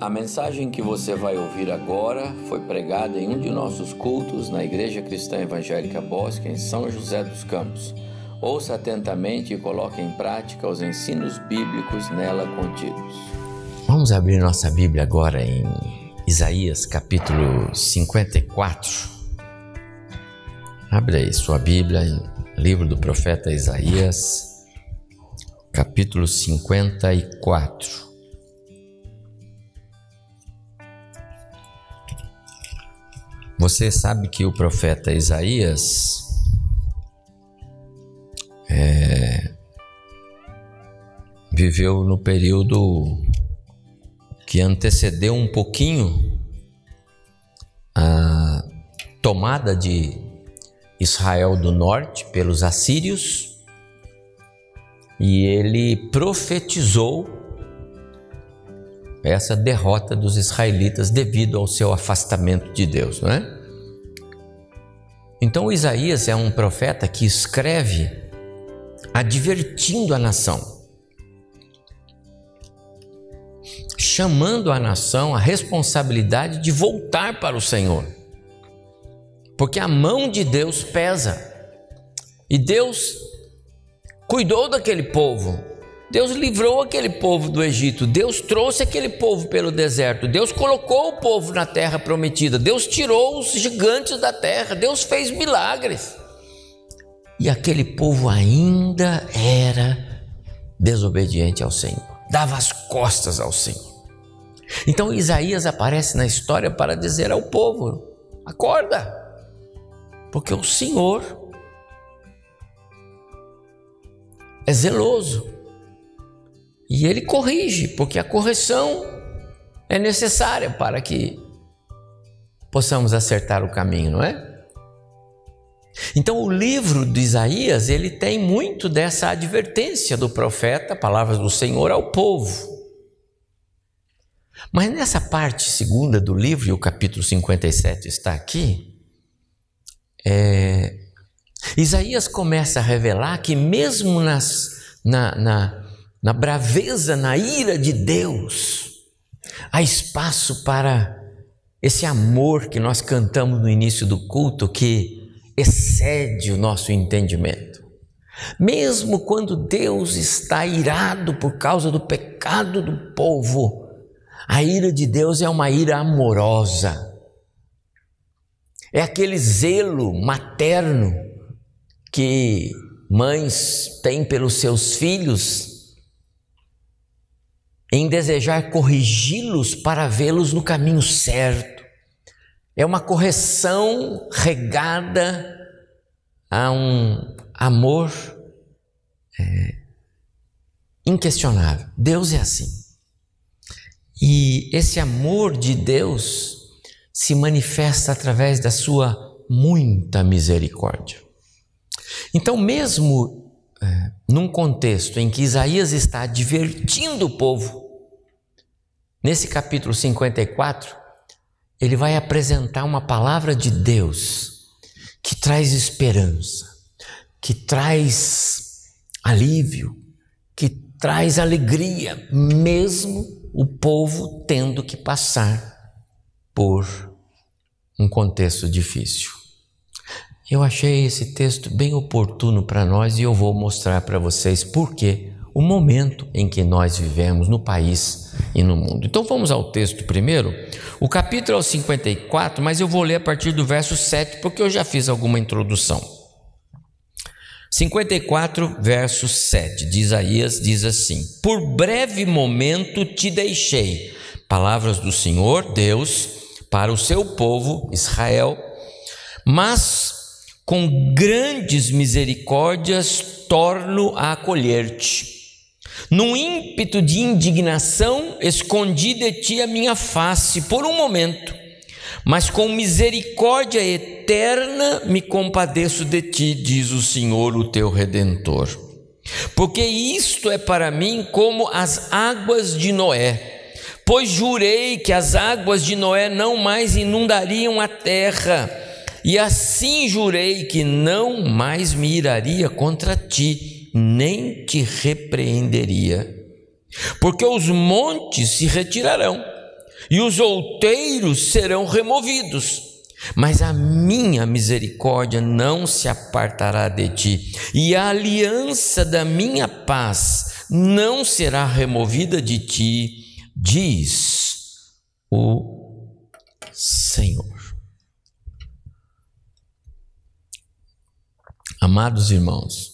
A mensagem que você vai ouvir agora foi pregada em um de nossos cultos na Igreja Cristã Evangélica Bosque, em São José dos Campos. Ouça atentamente e coloque em prática os ensinos bíblicos nela contidos. Vamos abrir nossa Bíblia agora em Isaías capítulo 54. Abre aí sua Bíblia, livro do profeta Isaías, capítulo 54. Você sabe que o profeta Isaías é, viveu no período que antecedeu um pouquinho a tomada de Israel do norte pelos assírios e ele profetizou essa derrota dos israelitas devido ao seu afastamento de Deus, não é? Então Isaías é um profeta que escreve advertindo a nação, chamando a nação a responsabilidade de voltar para o Senhor, porque a mão de Deus pesa. E Deus cuidou daquele povo Deus livrou aquele povo do Egito, Deus trouxe aquele povo pelo deserto, Deus colocou o povo na terra prometida, Deus tirou os gigantes da terra, Deus fez milagres. E aquele povo ainda era desobediente ao Senhor, dava as costas ao Senhor. Então Isaías aparece na história para dizer ao povo: acorda, porque o Senhor é zeloso e ele corrige, porque a correção é necessária para que possamos acertar o caminho, não é? Então o livro de Isaías, ele tem muito dessa advertência do profeta, palavras do Senhor ao povo. Mas nessa parte segunda do livro, e o capítulo 57 está aqui, é, Isaías começa a revelar que mesmo nas, na, na, na braveza, na ira de Deus, há espaço para esse amor que nós cantamos no início do culto, que excede o nosso entendimento. Mesmo quando Deus está irado por causa do pecado do povo, a ira de Deus é uma ira amorosa. É aquele zelo materno que mães têm pelos seus filhos em desejar corrigi-los para vê-los no caminho certo. É uma correção regada a um amor é, inquestionável. Deus é assim. E esse amor de Deus se manifesta através da sua muita misericórdia. Então, mesmo é, num contexto em que Isaías está advertindo o povo Nesse capítulo 54, ele vai apresentar uma palavra de Deus que traz esperança, que traz alívio, que traz alegria, mesmo o povo tendo que passar por um contexto difícil. Eu achei esse texto bem oportuno para nós e eu vou mostrar para vocês por quê o momento em que nós vivemos no país e no mundo. Então vamos ao texto primeiro. O capítulo é o 54, mas eu vou ler a partir do verso 7, porque eu já fiz alguma introdução. 54, verso 7 de Isaías diz assim: Por breve momento te deixei, palavras do Senhor Deus para o seu povo Israel, mas com grandes misericórdias torno a acolher-te num ímpeto de indignação, escondi de ti a minha face por um momento, mas com misericórdia eterna me compadeço de ti, diz o Senhor, o teu redentor. Porque isto é para mim como as águas de Noé. Pois jurei que as águas de Noé não mais inundariam a terra, e assim jurei que não mais me iraria contra ti nem te repreenderia, porque os montes se retirarão e os outeiros serão removidos. Mas a minha misericórdia não se apartará de ti, e a aliança da minha paz não será removida de ti, diz o Senhor. Amados irmãos,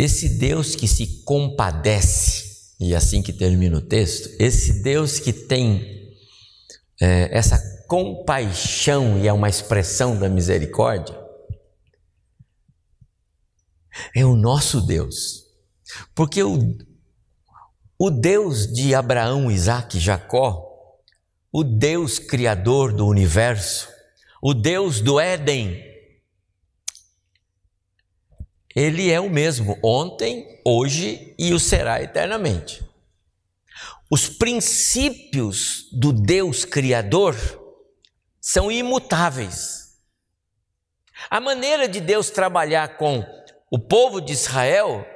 esse Deus que se compadece, e é assim que termina o texto, esse Deus que tem é, essa compaixão e é uma expressão da misericórdia, é o nosso Deus. Porque o, o Deus de Abraão, Isaac e Jacó, o Deus criador do universo, o Deus do Éden, ele é o mesmo ontem, hoje e o será eternamente. Os princípios do Deus Criador são imutáveis. A maneira de Deus trabalhar com o povo de Israel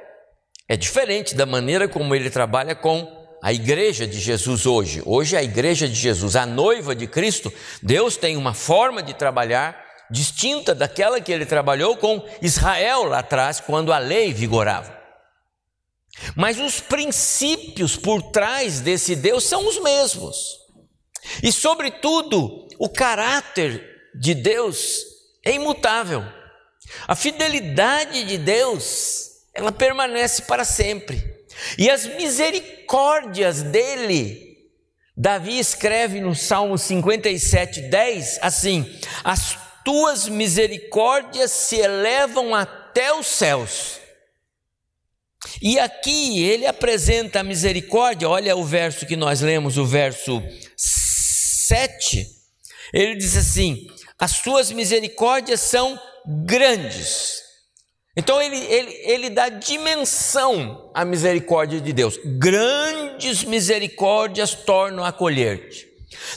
é diferente da maneira como ele trabalha com a igreja de Jesus hoje. Hoje, a igreja de Jesus, a noiva de Cristo, Deus tem uma forma de trabalhar distinta daquela que ele trabalhou com Israel lá atrás, quando a lei vigorava. Mas os princípios por trás desse Deus são os mesmos. E, sobretudo, o caráter de Deus é imutável. A fidelidade de Deus, ela permanece para sempre. E as misericórdias dele, Davi escreve no Salmo 57, 10, assim: As tuas misericórdias se elevam até os céus. E aqui ele apresenta a misericórdia, olha o verso que nós lemos, o verso 7. Ele diz assim: As tuas misericórdias são grandes. Então ele, ele, ele dá dimensão à misericórdia de Deus. Grandes misericórdias tornam a colher-te.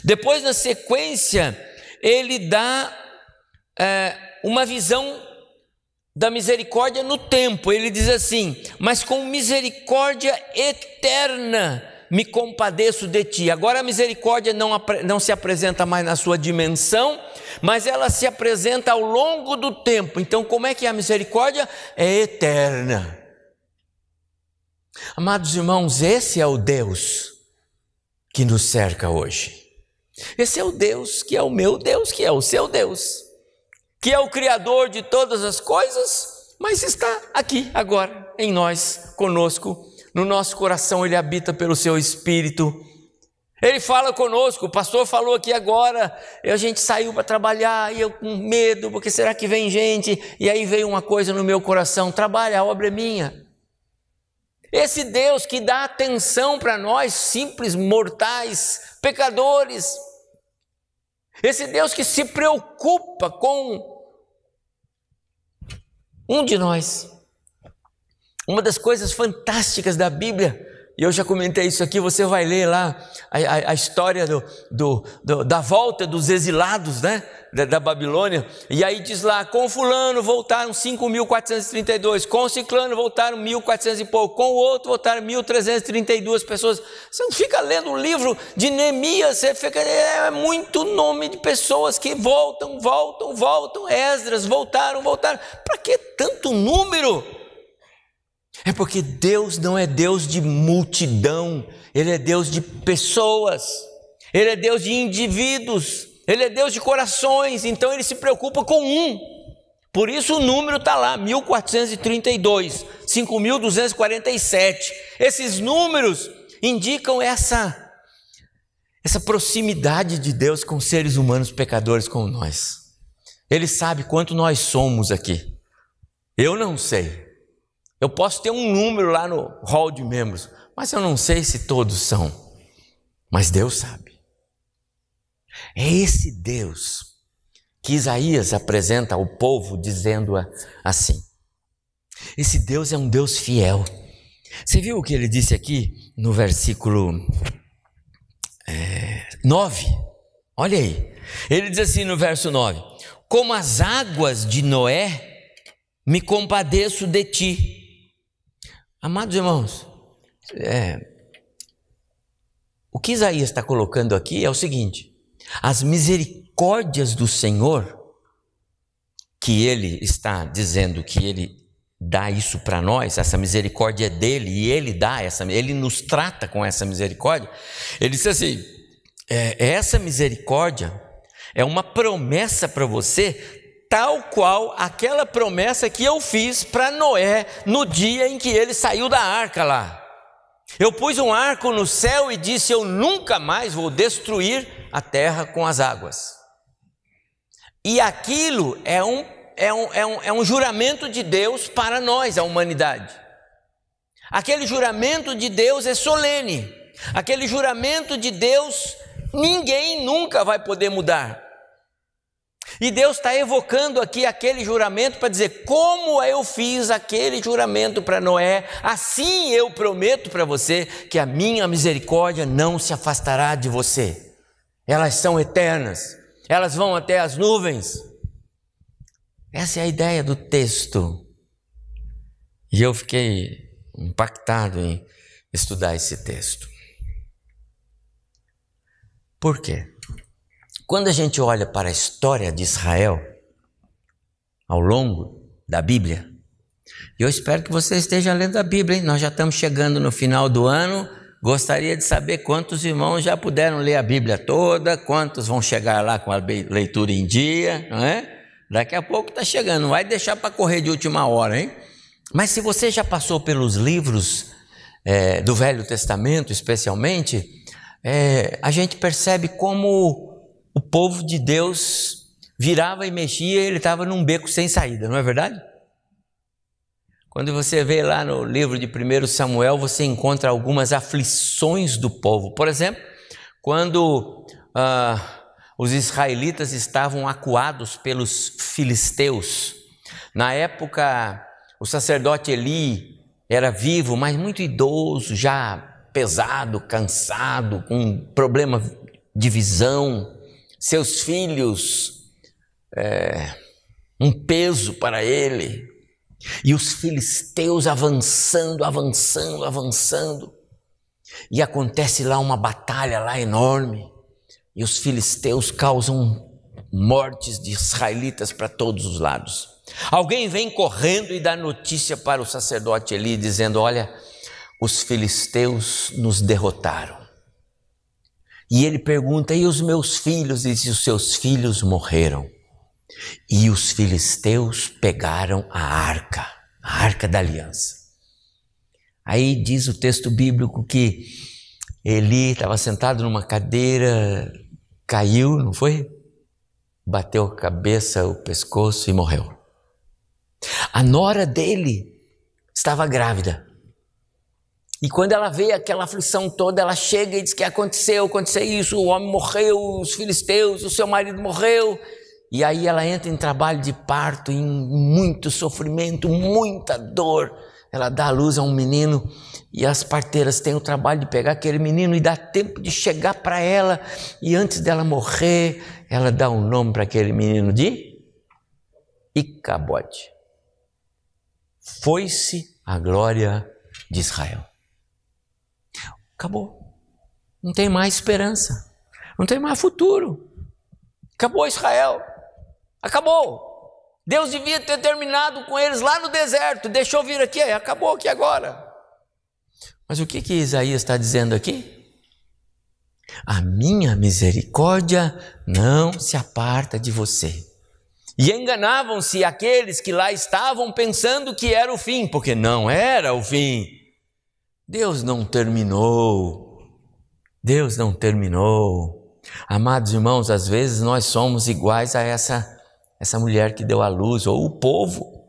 Depois, na sequência, ele dá é, uma visão da misericórdia no tempo. Ele diz assim: Mas com misericórdia eterna me compadeço de ti. Agora a misericórdia não, não se apresenta mais na sua dimensão, mas ela se apresenta ao longo do tempo. Então, como é que é a misericórdia? É eterna. Amados irmãos, esse é o Deus que nos cerca hoje. Esse é o Deus que é o meu Deus, que é o seu Deus que é o Criador de todas as coisas, mas está aqui agora, em nós, conosco, no nosso coração, Ele habita pelo Seu Espírito. Ele fala conosco, o pastor falou aqui agora, a gente saiu para trabalhar e eu com medo, porque será que vem gente? E aí veio uma coisa no meu coração: trabalha, a obra é minha. Esse Deus que dá atenção para nós, simples mortais, pecadores, esse Deus que se preocupa com um de nós. Uma das coisas fantásticas da Bíblia, e eu já comentei isso aqui, você vai ler lá a, a, a história do, do, do, da volta dos exilados, né? Da, da, Babilônia, e aí diz lá, com fulano voltaram 5.432, com ciclano voltaram 1.400 e pouco, com o outro voltaram 1.332 pessoas. Você não fica lendo o livro de Neemias, você fica, é muito nome de pessoas que voltam, voltam, voltam, Esdras voltaram, voltaram. Para que tanto número? É porque Deus não é Deus de multidão, Ele é Deus de pessoas, Ele é Deus de indivíduos. Ele é Deus de corações, então ele se preocupa com um. Por isso o número está lá, 1432, 5247. Esses números indicam essa essa proximidade de Deus com seres humanos pecadores como nós. Ele sabe quanto nós somos aqui. Eu não sei. Eu posso ter um número lá no hall de membros, mas eu não sei se todos são. Mas Deus sabe. É esse Deus que Isaías apresenta ao povo dizendo assim. Esse Deus é um Deus fiel. Você viu o que ele disse aqui no versículo é, 9? Olha aí. Ele diz assim no verso 9: Como as águas de Noé, me compadeço de ti. Amados irmãos, é, o que Isaías está colocando aqui é o seguinte: as misericórdias do Senhor, que ele está dizendo que ele dá isso para nós, essa misericórdia é dele e ele dá essa, ele nos trata com essa misericórdia. Ele disse assim: é, essa misericórdia é uma promessa para você, tal qual aquela promessa que eu fiz para Noé no dia em que ele saiu da arca lá. Eu pus um arco no céu e disse: Eu nunca mais vou destruir a terra com as águas. E aquilo é um, é um, é um, é um juramento de Deus para nós, a humanidade. Aquele juramento de Deus é solene. Aquele juramento de Deus ninguém nunca vai poder mudar. E Deus está evocando aqui aquele juramento para dizer: como eu fiz aquele juramento para Noé, assim eu prometo para você que a minha misericórdia não se afastará de você. Elas são eternas, elas vão até as nuvens. Essa é a ideia do texto. E eu fiquei impactado em estudar esse texto. Por quê? Quando a gente olha para a história de Israel, ao longo da Bíblia, eu espero que você esteja lendo a Bíblia, hein? nós já estamos chegando no final do ano. Gostaria de saber quantos irmãos já puderam ler a Bíblia toda, quantos vão chegar lá com a leitura em dia, não é? Daqui a pouco está chegando, não vai deixar para correr de última hora, hein? Mas se você já passou pelos livros é, do Velho Testamento, especialmente, é, a gente percebe como o povo de Deus virava e mexia ele estava num beco sem saída, não é verdade? Quando você vê lá no livro de 1 Samuel, você encontra algumas aflições do povo. Por exemplo, quando ah, os israelitas estavam acuados pelos filisteus. Na época, o sacerdote Eli era vivo, mas muito idoso, já pesado, cansado, com problema de visão seus filhos é, um peso para ele. E os filisteus avançando, avançando, avançando. E acontece lá uma batalha lá enorme. E os filisteus causam mortes de israelitas para todos os lados. Alguém vem correndo e dá notícia para o sacerdote Eli, dizendo: Olha, os filisteus nos derrotaram. E ele pergunta: E os meus filhos? E os seus filhos morreram. E os filisteus pegaram a arca, a arca da aliança. Aí diz o texto bíblico que Eli estava sentado numa cadeira, caiu, não foi? Bateu a cabeça, o pescoço e morreu. A nora dele estava grávida. E quando ela vê aquela aflição toda, ela chega e diz que aconteceu, aconteceu isso, o homem morreu, os filisteus, o seu marido morreu. E aí ela entra em trabalho de parto, em muito sofrimento, muita dor. Ela dá a luz a um menino e as parteiras têm o trabalho de pegar aquele menino e dá tempo de chegar para ela. E antes dela morrer, ela dá um nome para aquele menino de Icabote. Foi-se a glória de Israel. Acabou. Não tem mais esperança. Não tem mais futuro. Acabou Israel. Acabou. Deus devia ter terminado com eles lá no deserto. Deixou vir aqui. Acabou aqui agora. Mas o que, que Isaías está dizendo aqui? A minha misericórdia não se aparta de você. E enganavam-se aqueles que lá estavam pensando que era o fim, porque não era o fim. Deus não terminou. Deus não terminou. Amados irmãos, às vezes nós somos iguais a essa essa mulher que deu à luz ou o povo.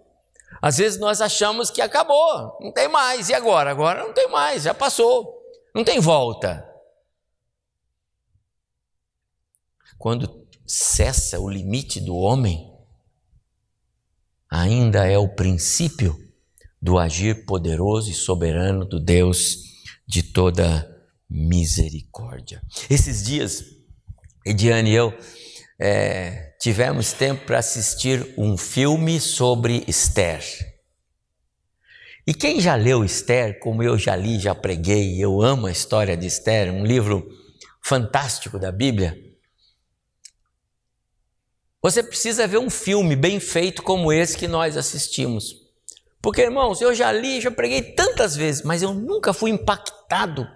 Às vezes nós achamos que acabou, não tem mais. E agora? Agora não tem mais, já passou. Não tem volta. Quando cessa o limite do homem, ainda é o princípio do agir poderoso e soberano do Deus de toda misericórdia. Esses dias, Ediane e eu é, tivemos tempo para assistir um filme sobre Esther. E quem já leu Esther, como eu já li, já preguei, eu amo a história de Esther, um livro fantástico da Bíblia. Você precisa ver um filme bem feito como esse que nós assistimos. Porque, irmãos, eu já li, já preguei tantas vezes, mas eu nunca fui impactado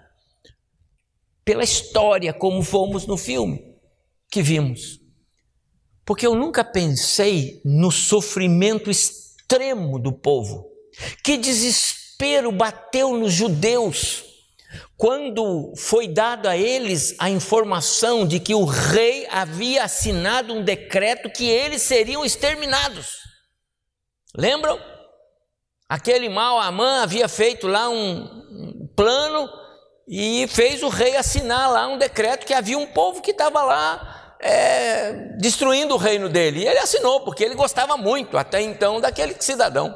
pela história como fomos no filme que vimos. Porque eu nunca pensei no sofrimento extremo do povo. Que desespero bateu nos judeus quando foi dado a eles a informação de que o rei havia assinado um decreto que eles seriam exterminados. Lembram? Aquele mal Amã havia feito lá um plano e fez o rei assinar lá um decreto que havia um povo que estava lá é, destruindo o reino dele. E ele assinou, porque ele gostava muito até então daquele cidadão.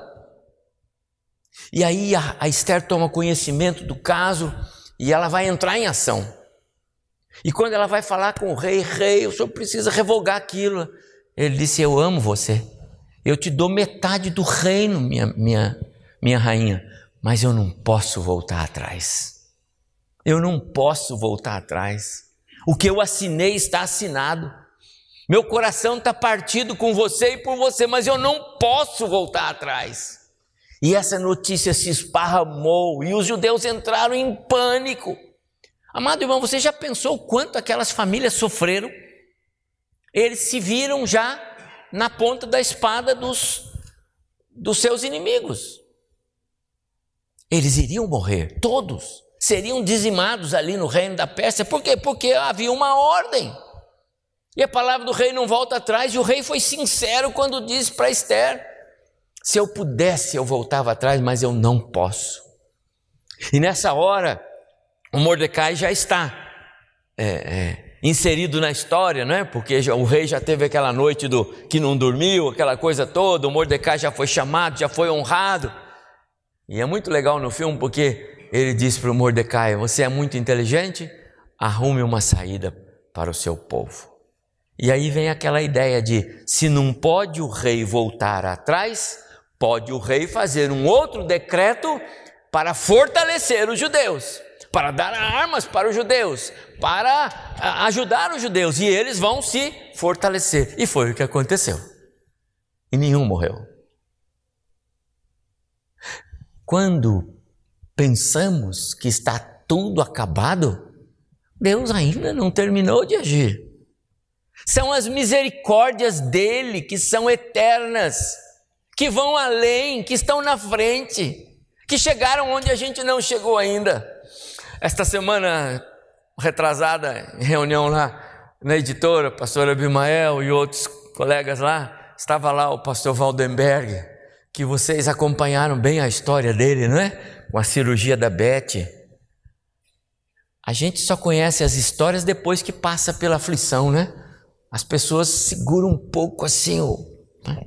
E aí a, a Esther toma conhecimento do caso e ela vai entrar em ação. E quando ela vai falar com o rei, rei, o senhor precisa revogar aquilo. Ele disse: Eu amo você. Eu te dou metade do reino, minha, minha, minha rainha, mas eu não posso voltar atrás. Eu não posso voltar atrás. O que eu assinei está assinado. Meu coração está partido com você e por você, mas eu não posso voltar atrás. E essa notícia se esparramou e os judeus entraram em pânico. Amado irmão, você já pensou quanto aquelas famílias sofreram? Eles se viram já na ponta da espada dos, dos seus inimigos. Eles iriam morrer, todos seriam dizimados ali no reino da Pérsia. Por quê? Porque havia uma ordem. E a palavra do rei não volta atrás, e o rei foi sincero quando disse para Esther: se eu pudesse, eu voltava atrás, mas eu não posso. E nessa hora, o Mordecai já está é, é, inserido na história, não é? Porque já, o rei já teve aquela noite do que não dormiu, aquela coisa toda. O Mordecai já foi chamado, já foi honrado. E é muito legal no filme porque ele diz para o Mordecai: Você é muito inteligente, arrume uma saída para o seu povo. E aí vem aquela ideia de: se não pode o rei voltar atrás, Pode o rei fazer um outro decreto para fortalecer os judeus, para dar armas para os judeus, para ajudar os judeus, e eles vão se fortalecer. E foi o que aconteceu. E nenhum morreu. Quando pensamos que está tudo acabado, Deus ainda não terminou de agir. São as misericórdias dele que são eternas que vão além, que estão na frente, que chegaram onde a gente não chegou ainda. Esta semana retrasada, em reunião lá na editora, pastor Abimael e outros colegas lá, estava lá o pastor Valdenberg, que vocês acompanharam bem a história dele, não é? Com a cirurgia da Beth. A gente só conhece as histórias depois que passa pela aflição, né? As pessoas seguram um pouco assim. Né?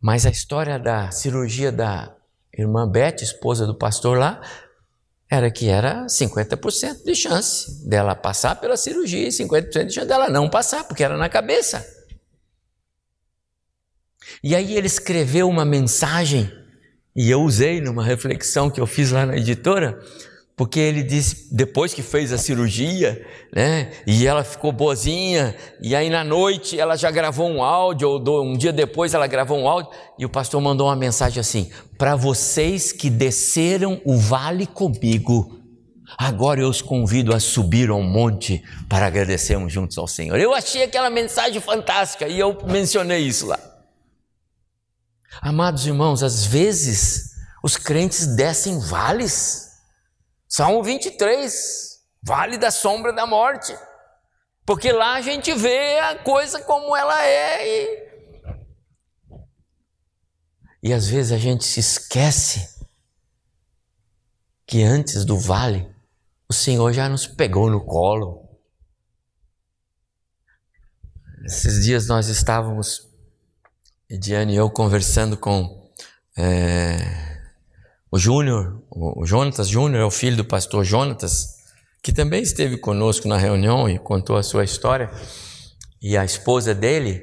Mas a história da cirurgia da irmã Beth, esposa do pastor lá, era que era 50% de chance dela passar pela cirurgia e 50% de chance dela não passar, porque era na cabeça. E aí ele escreveu uma mensagem, e eu usei numa reflexão que eu fiz lá na editora, porque ele disse, depois que fez a cirurgia, né, e ela ficou boazinha, e aí na noite ela já gravou um áudio, ou um dia depois ela gravou um áudio, e o pastor mandou uma mensagem assim: para vocês que desceram o vale comigo, agora eu os convido a subir ao monte para agradecermos juntos ao Senhor. Eu achei aquela mensagem fantástica e eu mencionei isso lá. Amados irmãos, às vezes os crentes descem vales Salmo 23, vale da sombra da morte. Porque lá a gente vê a coisa como ela é. E, e às vezes a gente se esquece que antes do vale, o Senhor já nos pegou no colo. Esses dias nós estávamos, Ediane e eu, conversando com é, o Júnior, o Jonatas Júnior é o filho do pastor Jonatas, que também esteve conosco na reunião e contou a sua história, e a esposa dele,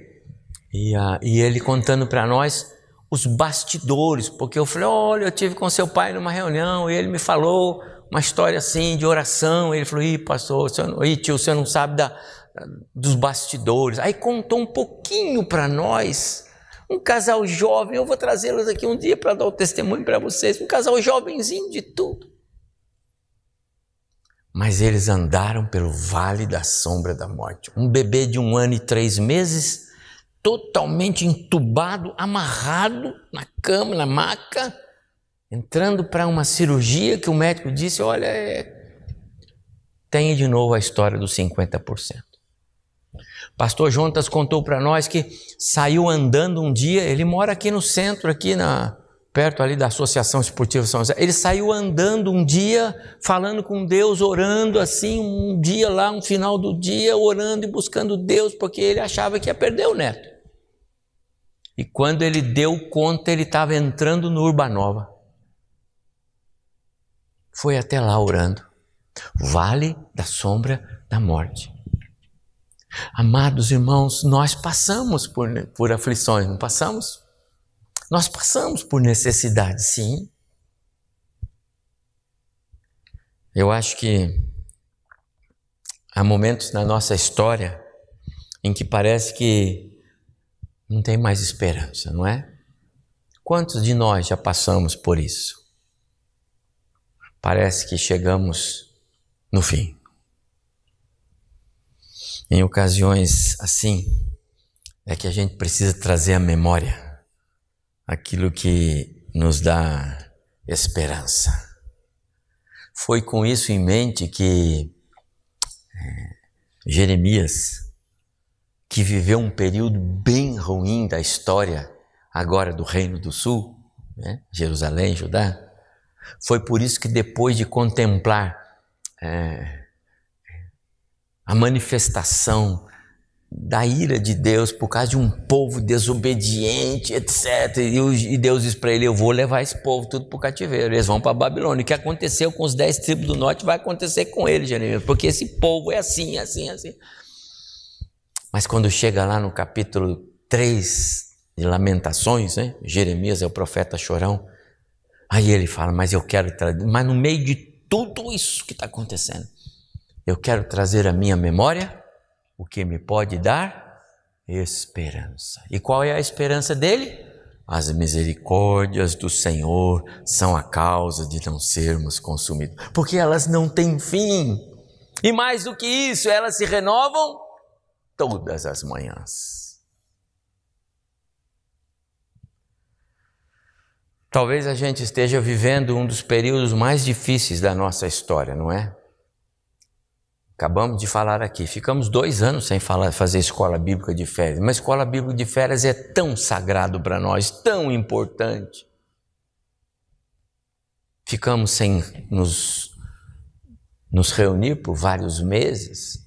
e, a, e ele contando para nós os bastidores, porque eu falei: olha, eu tive com seu pai numa reunião e ele me falou uma história assim de oração. Ele falou: ih, pastor, você não, ih, tio, você não sabe da, dos bastidores. Aí contou um pouquinho para nós. Um casal jovem, eu vou trazê-los aqui um dia para dar o testemunho para vocês. Um casal jovenzinho de tudo. Mas eles andaram pelo vale da sombra da morte. Um bebê de um ano e três meses totalmente entubado, amarrado na cama, na maca, entrando para uma cirurgia que o médico disse: olha, é... tem de novo a história dos 50%. Pastor Jontas contou para nós que saiu andando um dia, ele mora aqui no centro, aqui na perto ali da Associação Esportiva São José. Ele saiu andando um dia, falando com Deus, orando assim, um dia lá, um final do dia, orando e buscando Deus, porque ele achava que ia perder o neto. E quando ele deu conta, ele estava entrando no Urbanova. Foi até lá orando. Vale da sombra da morte. Amados irmãos, nós passamos por, por aflições, não passamos? Nós passamos por necessidade, sim. Eu acho que há momentos na nossa história em que parece que não tem mais esperança, não é? Quantos de nós já passamos por isso? Parece que chegamos no fim. Em ocasiões assim, é que a gente precisa trazer à memória aquilo que nos dá esperança. Foi com isso em mente que é, Jeremias que viveu um período bem ruim da história, agora do Reino do Sul, né? Jerusalém, Judá. Foi por isso que depois de contemplar é, a manifestação da ira de Deus por causa de um povo desobediente, etc. E Deus diz para ele: Eu vou levar esse povo tudo para o cativeiro. Eles vão para Babilônia. O que aconteceu com os dez tribos do norte vai acontecer com ele, Jeremias, porque esse povo é assim, assim, assim. Mas quando chega lá no capítulo 3 de Lamentações, né? Jeremias é o profeta chorão. Aí ele fala: Mas eu quero mas no meio de tudo isso que está acontecendo, eu quero trazer à minha memória o que me pode dar esperança. E qual é a esperança dele? As misericórdias do Senhor são a causa de não sermos consumidos, porque elas não têm fim. E mais do que isso, elas se renovam todas as manhãs. Talvez a gente esteja vivendo um dos períodos mais difíceis da nossa história, não é? Acabamos de falar aqui, ficamos dois anos sem falar, fazer escola bíblica de férias, mas escola bíblica de férias é tão sagrado para nós, tão importante. Ficamos sem nos, nos reunir por vários meses,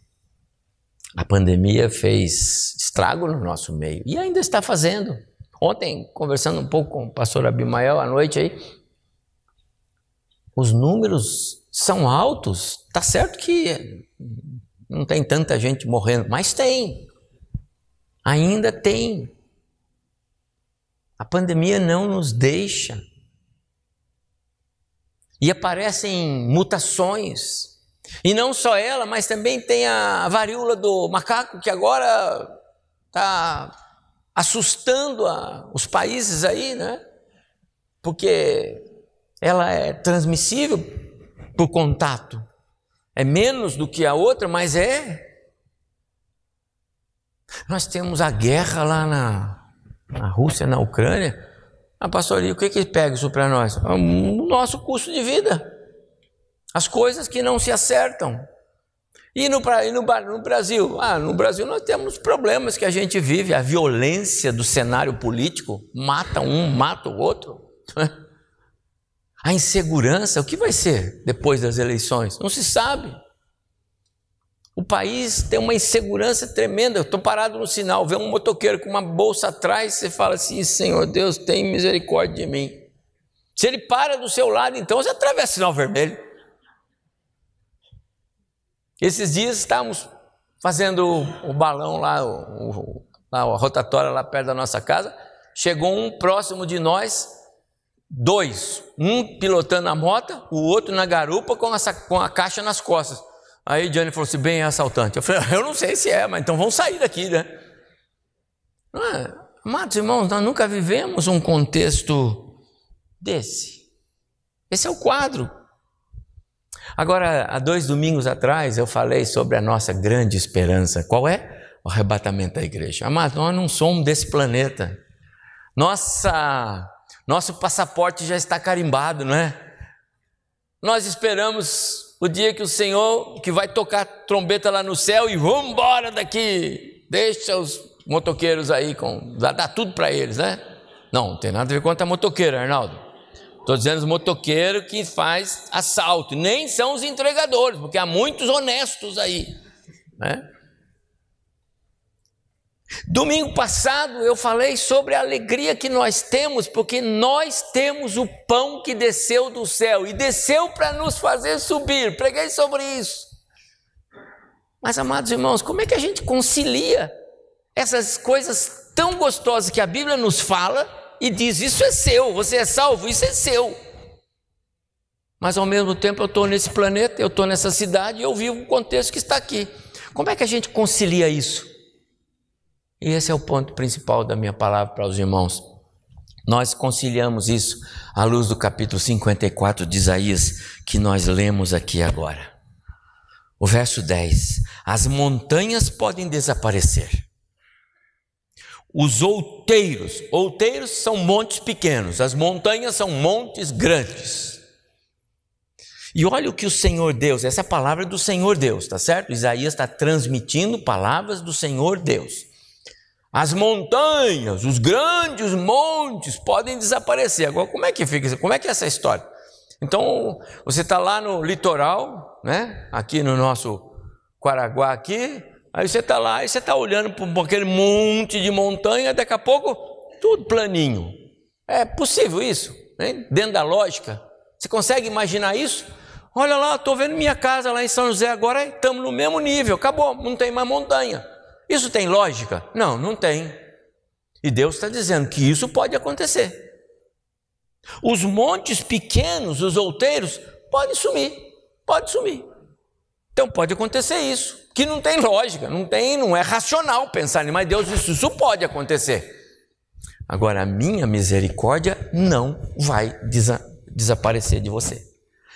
a pandemia fez estrago no nosso meio e ainda está fazendo. Ontem, conversando um pouco com o pastor Abimael à noite aí, os números são altos. Tá certo que não tem tanta gente morrendo, mas tem. Ainda tem. A pandemia não nos deixa. E aparecem mutações e não só ela, mas também tem a varíola do macaco, que agora está assustando a, os países aí, né? Porque ela é transmissível por contato. É menos do que a outra, mas é. Nós temos a guerra lá na, na Rússia, na Ucrânia. Ah, pastor, e o que, que pega isso para nós? O nosso custo de vida as coisas que não se acertam. E no, e no, no, Brasil? Ah, no Brasil nós temos problemas que a gente vive, a violência do cenário político, mata um, mata o outro. A insegurança, o que vai ser depois das eleições? Não se sabe. O país tem uma insegurança tremenda. Eu estou parado no sinal, vê um motoqueiro com uma bolsa atrás, você fala assim: Senhor Deus, tem misericórdia de mim. Se ele para do seu lado, então você atravessa o sinal vermelho. Esses dias estávamos fazendo o balão lá, o, a rotatória lá perto da nossa casa. chegou um próximo de nós, dois, um pilotando a moto, o outro na garupa com a, com a caixa nas costas. Aí Johnny falou assim: bem, é assaltante. Eu falei: eu não sei se é, mas então vamos sair daqui, né? É, amados irmãos, nós nunca vivemos um contexto desse. Esse é o quadro. Agora, há dois domingos atrás, eu falei sobre a nossa grande esperança. Qual é? O arrebatamento da igreja. Amados, nós não somos desse planeta. Nossa, nosso passaporte já está carimbado, não é? Nós esperamos o dia que o Senhor, que vai tocar trombeta lá no céu e vamos embora daqui. Deixa os motoqueiros aí, com, dá, dá tudo para eles, né? Não, não tem nada a ver com a motoqueira, Arnaldo. Estou dizendo os motoqueiros que faz assalto, nem são os entregadores, porque há muitos honestos aí, né? Domingo passado eu falei sobre a alegria que nós temos, porque nós temos o pão que desceu do céu e desceu para nos fazer subir. Preguei sobre isso. Mas, amados irmãos, como é que a gente concilia essas coisas tão gostosas que a Bíblia nos fala e diz: Isso é seu, você é salvo, isso é seu. Mas ao mesmo tempo eu estou nesse planeta, eu estou nessa cidade e eu vivo o contexto que está aqui. Como é que a gente concilia isso? E esse é o ponto principal da minha palavra para os irmãos. Nós conciliamos isso à luz do capítulo 54 de Isaías, que nós lemos aqui agora. O verso 10: As montanhas podem desaparecer. Os outeiros, outeiros são montes pequenos, as montanhas são montes grandes. E olha o que o Senhor Deus, essa é a palavra do Senhor Deus, tá certo? Isaías está transmitindo palavras do Senhor Deus. As montanhas, os grandes montes podem desaparecer. Agora, como é que fica? Como é que é essa história? Então, você está lá no litoral, né? Aqui no nosso Quaraguá aqui, aí você está lá e você está olhando para aquele monte de montanha, daqui a pouco tudo planinho. É possível isso? Dentro da lógica. Você consegue imaginar isso? Olha lá, estou vendo minha casa lá em São José, agora estamos no mesmo nível, acabou, não tem mais montanha. Isso tem lógica? Não, não tem. E Deus está dizendo que isso pode acontecer. Os montes pequenos, os outeiros, podem sumir, pode sumir. Então pode acontecer isso, que não tem lógica, não tem, não é racional pensar em, mas Deus disse, isso pode acontecer. Agora a minha misericórdia não vai desa desaparecer de você.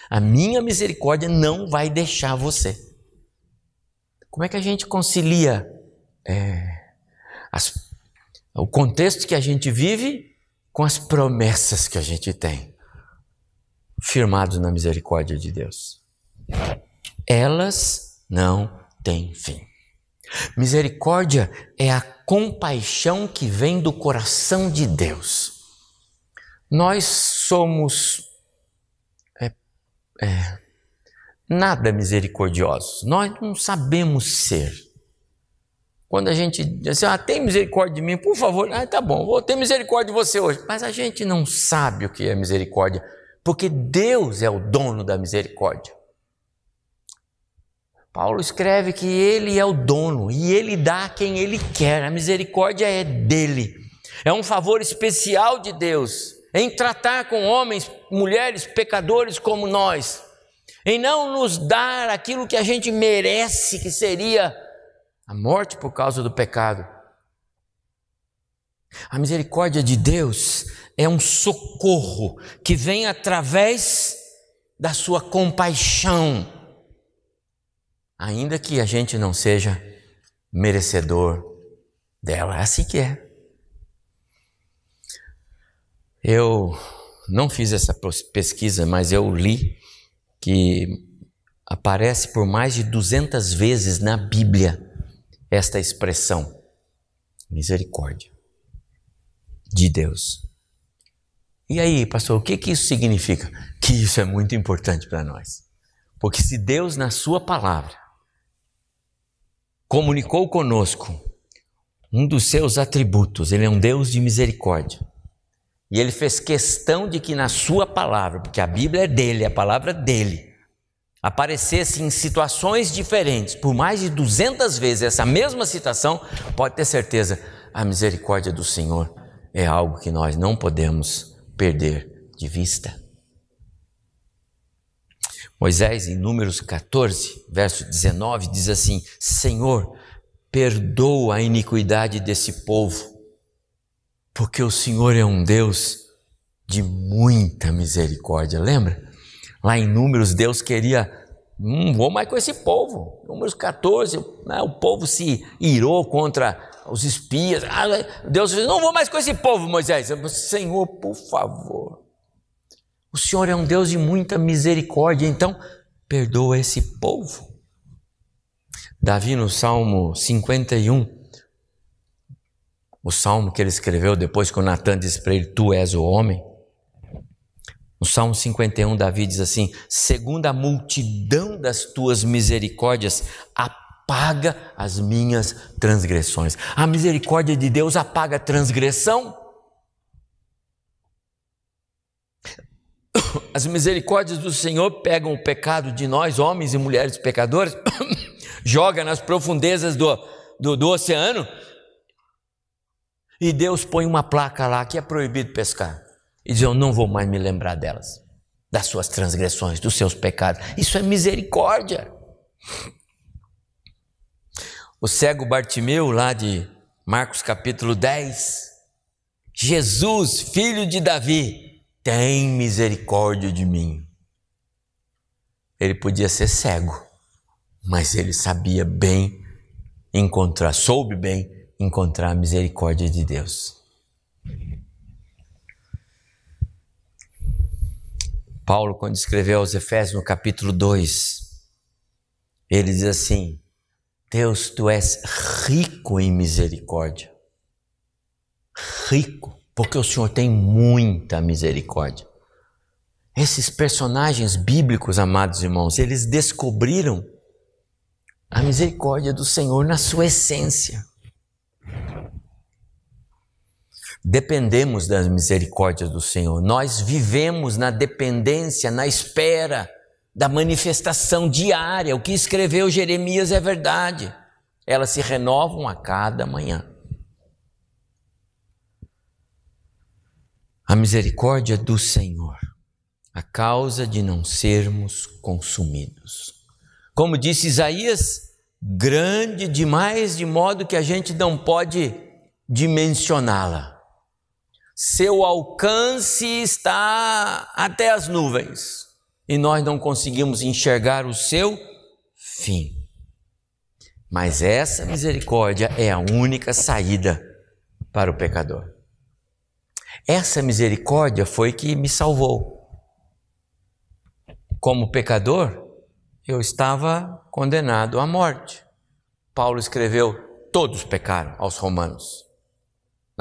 A minha misericórdia não vai deixar você. Como é que a gente concilia é, as, o contexto que a gente vive com as promessas que a gente tem, firmados na misericórdia de Deus. Elas não têm fim. Misericórdia é a compaixão que vem do coração de Deus. Nós somos é, é, nada misericordiosos, nós não sabemos ser. Quando a gente diz assim, ah, tem misericórdia de mim, por favor, ah, tá bom, vou ter misericórdia de você hoje. Mas a gente não sabe o que é misericórdia, porque Deus é o dono da misericórdia. Paulo escreve que ele é o dono e ele dá quem ele quer, a misericórdia é dele. É um favor especial de Deus em tratar com homens, mulheres, pecadores como nós, em não nos dar aquilo que a gente merece, que seria a morte por causa do pecado. A misericórdia de Deus é um socorro que vem através da sua compaixão, ainda que a gente não seja merecedor dela. É assim que é. Eu não fiz essa pesquisa, mas eu li que aparece por mais de 200 vezes na Bíblia esta expressão, misericórdia de Deus. E aí, pastor, o que, que isso significa? Que isso é muito importante para nós. Porque se Deus, na Sua palavra, comunicou conosco um dos seus atributos, Ele é um Deus de misericórdia. E Ele fez questão de que na Sua palavra, porque a Bíblia é dele, a palavra dele, aparecesse em situações diferentes, por mais de 200 vezes essa mesma citação, pode ter certeza, a misericórdia do Senhor é algo que nós não podemos perder de vista. Moisés, em Números 14, verso 19, diz assim: Senhor, perdoa a iniquidade desse povo, porque o Senhor é um Deus de muita misericórdia. Lembra? Lá em Números, Deus queria, não hum, vou mais com esse povo. Números 14, né, o povo se irou contra os espias. Ah, Deus disse: não vou mais com esse povo, Moisés. Senhor, por favor. O Senhor é um Deus de muita misericórdia, então perdoa esse povo. Davi, no Salmo 51, o salmo que ele escreveu depois que o Natan disse para ele: Tu és o homem. No Salmo 51, Davi diz assim: Segundo a multidão das tuas misericórdias, apaga as minhas transgressões. A misericórdia de Deus apaga a transgressão As misericórdias do Senhor pegam o pecado de nós, homens e mulheres pecadores, joga nas profundezas do, do, do oceano e Deus põe uma placa lá que é proibido pescar. E diz: Eu não vou mais me lembrar delas, das suas transgressões, dos seus pecados. Isso é misericórdia. O cego Bartimeu, lá de Marcos capítulo 10, Jesus, filho de Davi, tem misericórdia de mim. Ele podia ser cego, mas ele sabia bem encontrar, soube bem encontrar a misericórdia de Deus. Paulo, quando escreveu aos Efésios no capítulo 2, ele diz assim: Deus, tu és rico em misericórdia. Rico porque o Senhor tem muita misericórdia. Esses personagens bíblicos, amados irmãos, eles descobriram a misericórdia do Senhor na sua essência. Dependemos das misericórdias do Senhor, nós vivemos na dependência, na espera da manifestação diária. O que escreveu Jeremias é verdade, elas se renovam a cada manhã. a misericórdia do Senhor, a causa de não sermos consumidos. Como disse Isaías, grande demais, de modo que a gente não pode dimensioná-la. Seu alcance está até as nuvens e nós não conseguimos enxergar o seu fim. Mas essa misericórdia é a única saída para o pecador. Essa misericórdia foi que me salvou. Como pecador, eu estava condenado à morte. Paulo escreveu: todos pecaram aos Romanos.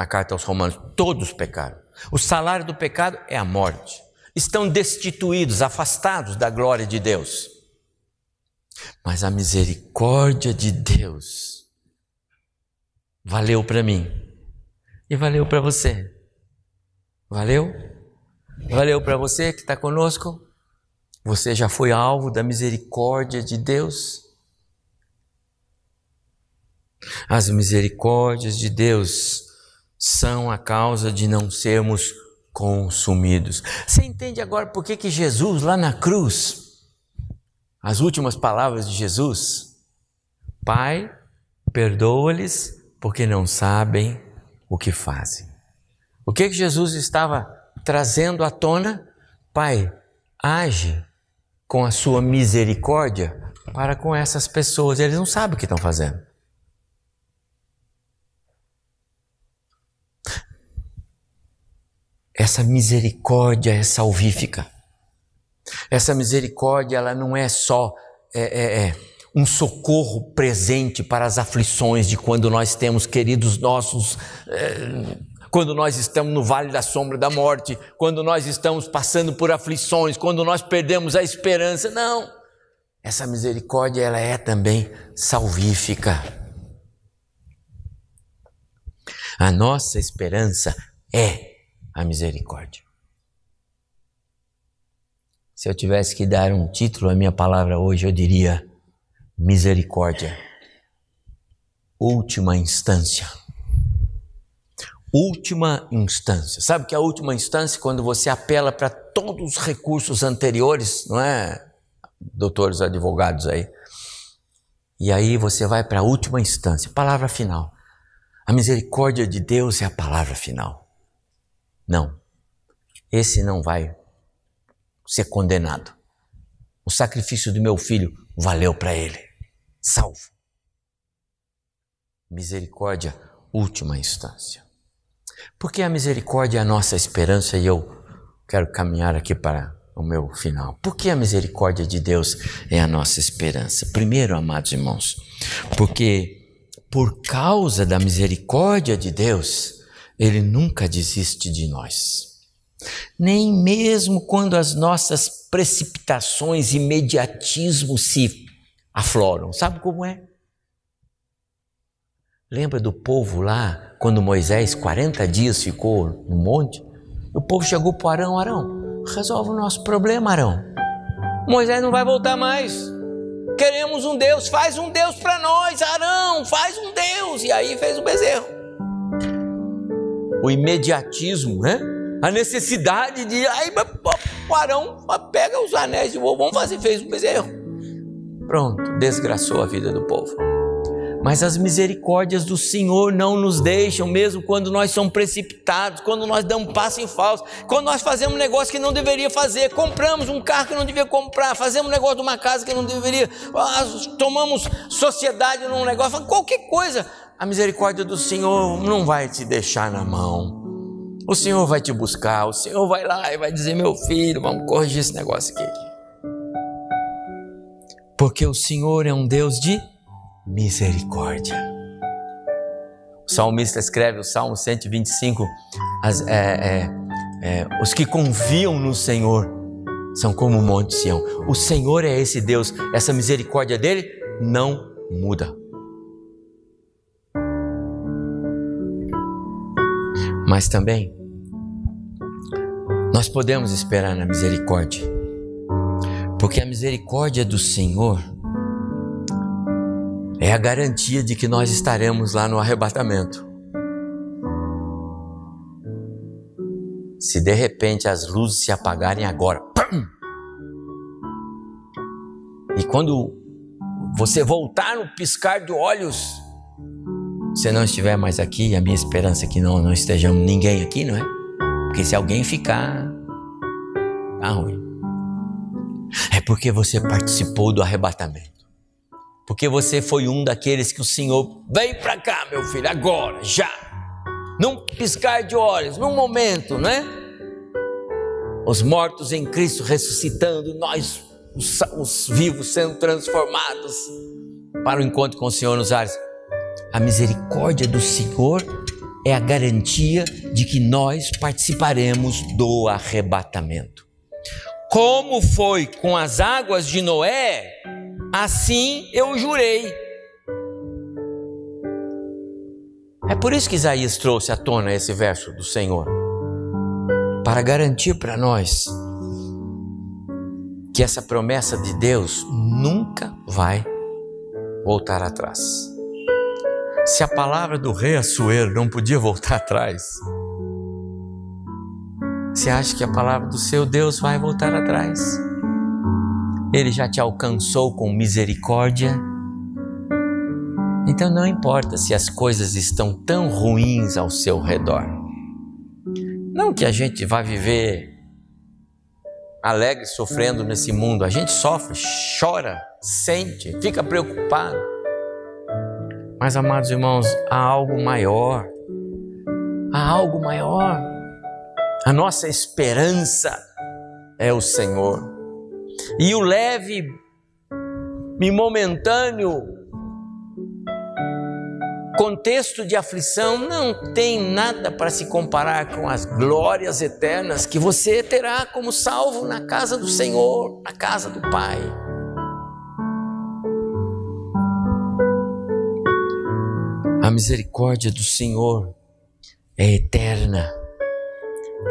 Na carta aos Romanos, todos pecaram. O salário do pecado é a morte. Estão destituídos, afastados da glória de Deus. Mas a misericórdia de Deus valeu para mim e valeu para você. Valeu? Valeu para você que está conosco? Você já foi alvo da misericórdia de Deus? As misericórdias de Deus são a causa de não sermos consumidos. Você entende agora por que, que Jesus, lá na cruz, as últimas palavras de Jesus, Pai, perdoa-lhes porque não sabem o que fazem. O que, que Jesus estava trazendo à tona? Pai, age com a sua misericórdia para com essas pessoas. Eles não sabem o que estão fazendo. Essa misericórdia é salvífica. Essa misericórdia ela não é só é, é, é, um socorro presente para as aflições de quando nós temos queridos nossos é, quando nós estamos no vale da sombra da morte, quando nós estamos passando por aflições, quando nós perdemos a esperança. Não. Essa misericórdia ela é também salvífica. A nossa esperança é a misericórdia. Se eu tivesse que dar um título à minha palavra hoje, eu diria misericórdia. Última instância última instância. Sabe que é a última instância quando você apela para todos os recursos anteriores, não é? Doutores advogados aí. E aí você vai para a última instância, palavra final. A misericórdia de Deus é a palavra final. Não. Esse não vai ser condenado. O sacrifício do meu filho valeu para ele. Salvo. Misericórdia, última instância. Porque a misericórdia é a nossa esperança e eu quero caminhar aqui para o meu final. Por que a misericórdia de Deus é a nossa esperança? Primeiro, amados irmãos, porque por causa da misericórdia de Deus, Ele nunca desiste de nós. Nem mesmo quando as nossas precipitações e imediatismo se afloram. Sabe como é? Lembra do povo lá, quando Moisés 40 dias ficou no monte? O povo chegou para Arão, Arão, resolve o nosso problema, Arão. Moisés não vai voltar mais. Queremos um Deus, faz um Deus para nós, Arão, faz um Deus. E aí fez o bezerro. O imediatismo, né? a necessidade de. Aí o Arão pega os anéis de vou, vamos fazer, fez um bezerro. Pronto, desgraçou a vida do povo. Mas as misericórdias do Senhor não nos deixam, mesmo quando nós somos precipitados, quando nós damos passo em falso, quando nós fazemos um negócio que não deveria fazer, compramos um carro que não devia comprar, fazemos um negócio de uma casa que não deveria, ah, tomamos sociedade num negócio, qualquer coisa. A misericórdia do Senhor não vai te deixar na mão. O Senhor vai te buscar, o Senhor vai lá e vai dizer: meu filho, vamos corrigir esse negócio aqui. Porque o Senhor é um Deus de misericórdia. O salmista escreve o Salmo 125: as, é, é, é, os que confiam no Senhor são como o monte Sião. O Senhor é esse Deus, essa misericórdia dele não muda. Mas também nós podemos esperar na misericórdia, porque a misericórdia do Senhor é a garantia de que nós estaremos lá no arrebatamento. Se de repente as luzes se apagarem agora, e quando você voltar no piscar de olhos, se não estiver mais aqui, a minha esperança é que não, não estejamos ninguém aqui, não é? Porque se alguém ficar, tá ruim. É porque você participou do arrebatamento. Porque você foi um daqueles que o Senhor vem para cá, meu filho, agora, já. Num piscar de olhos, num momento, não é? Os mortos em Cristo ressuscitando, nós, os, os vivos, sendo transformados para o encontro com o Senhor nos ares. A misericórdia do Senhor é a garantia de que nós participaremos do arrebatamento. Como foi com as águas de Noé, assim eu jurei. É por isso que Isaías trouxe à tona esse verso do Senhor, para garantir para nós que essa promessa de Deus nunca vai voltar atrás. Se a palavra do rei Assuero não podia voltar atrás, você acha que a palavra do seu Deus vai voltar atrás? Ele já te alcançou com misericórdia. Então não importa se as coisas estão tão ruins ao seu redor. Não que a gente vá viver alegre sofrendo nesse mundo. A gente sofre, chora, sente, fica preocupado. Mas, amados irmãos, há algo maior. Há algo maior. A nossa esperança é o Senhor. E o leve e momentâneo contexto de aflição não tem nada para se comparar com as glórias eternas que você terá como salvo na casa do Senhor, na casa do Pai. A misericórdia do Senhor é eterna,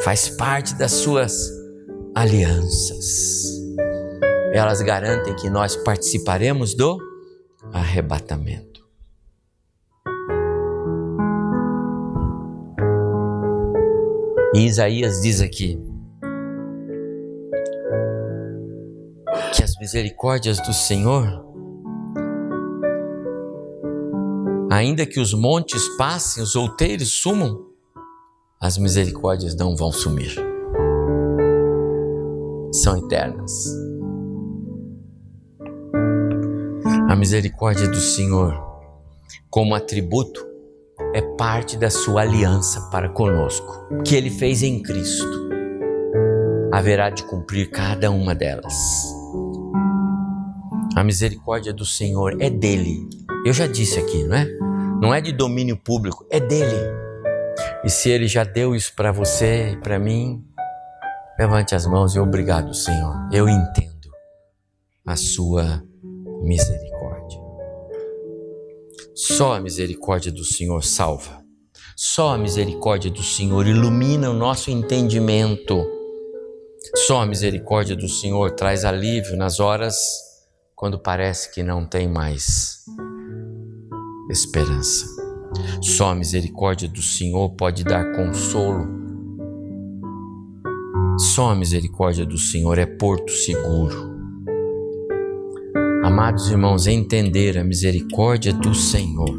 faz parte das suas alianças. Elas garantem que nós participaremos do arrebatamento. E Isaías diz aqui que as misericórdias do Senhor, ainda que os montes passem, os outeiros sumam, as misericórdias não vão sumir. São eternas. A misericórdia do Senhor, como atributo, é parte da sua aliança para conosco, que ele fez em Cristo. Haverá de cumprir cada uma delas. A misericórdia do Senhor é dele. Eu já disse aqui, não é? Não é de domínio público, é dele. E se ele já deu isso para você e para mim, levante as mãos e obrigado, Senhor. Eu entendo a sua misericórdia. Só a misericórdia do Senhor salva. Só a misericórdia do Senhor ilumina o nosso entendimento. Só a misericórdia do Senhor traz alívio nas horas quando parece que não tem mais esperança. Só a misericórdia do Senhor pode dar consolo. Só a misericórdia do Senhor é porto seguro. Amados irmãos, entender a misericórdia do Senhor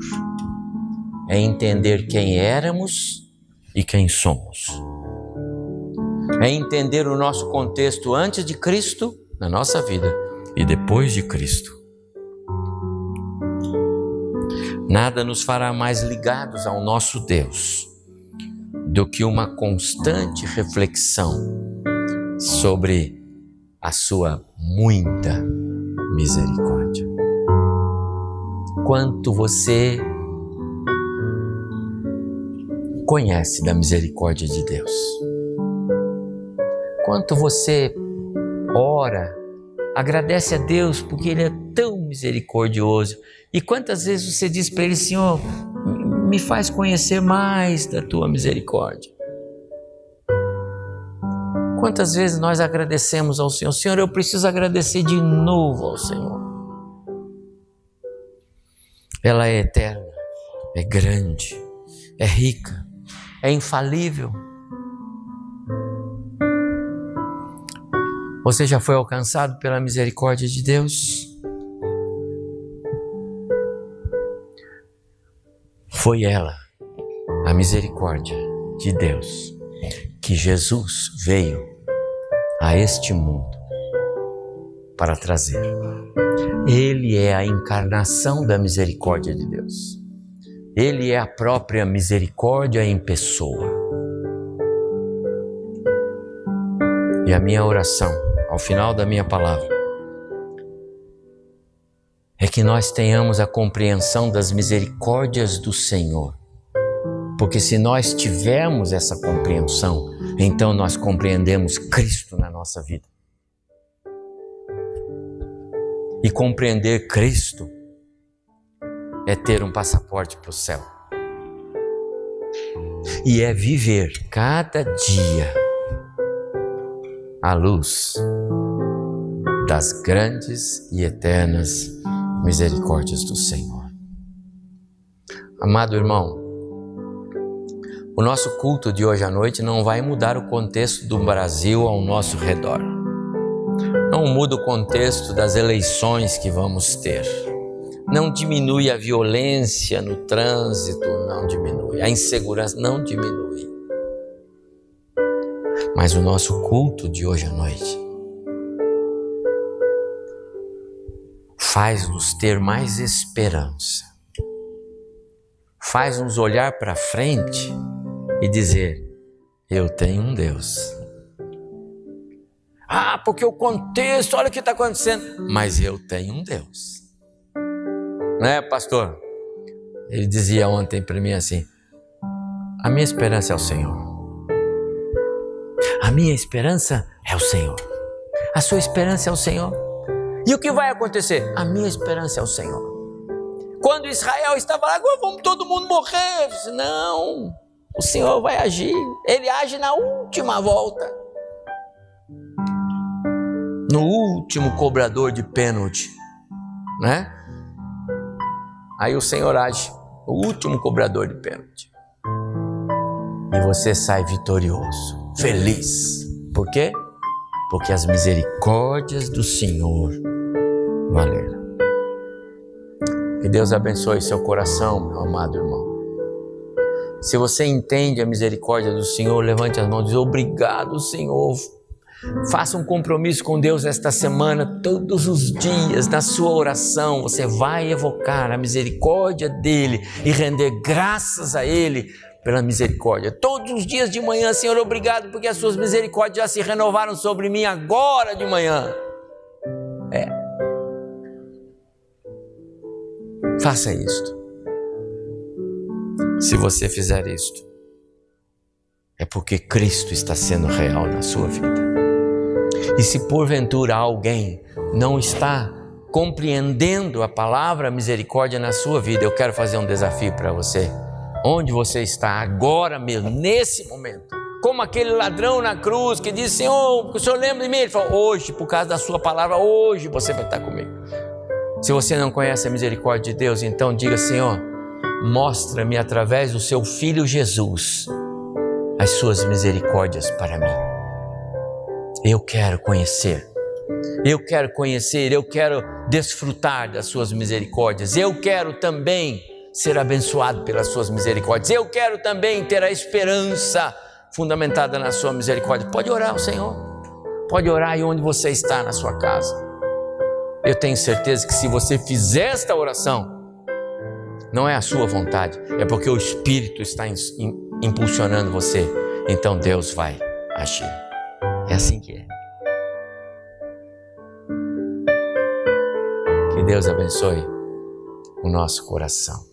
é entender quem éramos e quem somos. É entender o nosso contexto antes de Cristo na nossa vida e depois de Cristo. Nada nos fará mais ligados ao nosso Deus do que uma constante reflexão sobre a sua muita misericórdia. Quanto você conhece da misericórdia de Deus? Quanto você ora, agradece a Deus porque Ele é tão misericordioso? E quantas vezes você diz para Ele, Senhor, me faz conhecer mais da tua misericórdia? Quantas vezes nós agradecemos ao Senhor? Senhor, eu preciso agradecer de novo ao Senhor. Ela é eterna, é grande, é rica, é infalível. Você já foi alcançado pela misericórdia de Deus? Foi ela, a misericórdia de Deus, que Jesus veio a este mundo para trazer. Ele é a encarnação da misericórdia de Deus. Ele é a própria misericórdia em pessoa. E a minha oração, ao final da minha palavra, é que nós tenhamos a compreensão das misericórdias do Senhor. Porque se nós tivermos essa compreensão, então nós compreendemos Cristo na nossa vida. E compreender Cristo é ter um passaporte para o céu. E é viver cada dia à luz das grandes e eternas misericórdias do Senhor. Amado irmão, o nosso culto de hoje à noite não vai mudar o contexto do Brasil ao nosso redor. Não muda o contexto das eleições que vamos ter. Não diminui a violência no trânsito, não diminui. A insegurança não diminui. Mas o nosso culto de hoje à noite faz-nos ter mais esperança, faz-nos olhar para frente e dizer: Eu tenho um Deus. Ah, porque o contexto, olha o que está acontecendo. Mas eu tenho um Deus. Não é, pastor? Ele dizia ontem para mim assim: A minha esperança é o Senhor. A minha esperança é o Senhor. A sua esperança é o Senhor. E o que vai acontecer? A minha esperança é o Senhor. Quando Israel estava lá, vamos todo mundo morrer. disse, não, o Senhor vai agir. Ele age na última volta. No último cobrador de pênalti, né? Aí o Senhor age, o último cobrador de pênalti. e você sai vitorioso, feliz. Por quê? Porque as misericórdias do Senhor valeram. Que Deus abençoe seu coração, meu amado irmão. Se você entende a misericórdia do Senhor, levante as mãos e diz: Obrigado, Senhor. Faça um compromisso com Deus esta semana, todos os dias, na sua oração. Você vai evocar a misericórdia dEle e render graças a Ele pela misericórdia. Todos os dias de manhã, Senhor, obrigado, porque as suas misericórdias já se renovaram sobre mim agora de manhã. É. Faça isto. Se você fizer isto, é porque Cristo está sendo real na sua vida. E se porventura alguém não está compreendendo a palavra misericórdia na sua vida, eu quero fazer um desafio para você. Onde você está agora mesmo, nesse momento, como aquele ladrão na cruz que disse: Senhor, o senhor lembra de mim? Ele falou: Hoje, por causa da sua palavra, hoje você vai estar comigo. Se você não conhece a misericórdia de Deus, então diga: Senhor, mostra-me através do seu filho Jesus as suas misericórdias para mim. Eu quero conhecer. Eu quero conhecer, eu quero desfrutar das suas misericórdias. Eu quero também ser abençoado pelas suas misericórdias. Eu quero também ter a esperança fundamentada na sua misericórdia. Pode orar ao Senhor. Pode orar aí onde você está na sua casa. Eu tenho certeza que se você fizer esta oração, não é a sua vontade, é porque o Espírito está impulsionando você. Então Deus vai agir. É assim que é. Que Deus abençoe o nosso coração.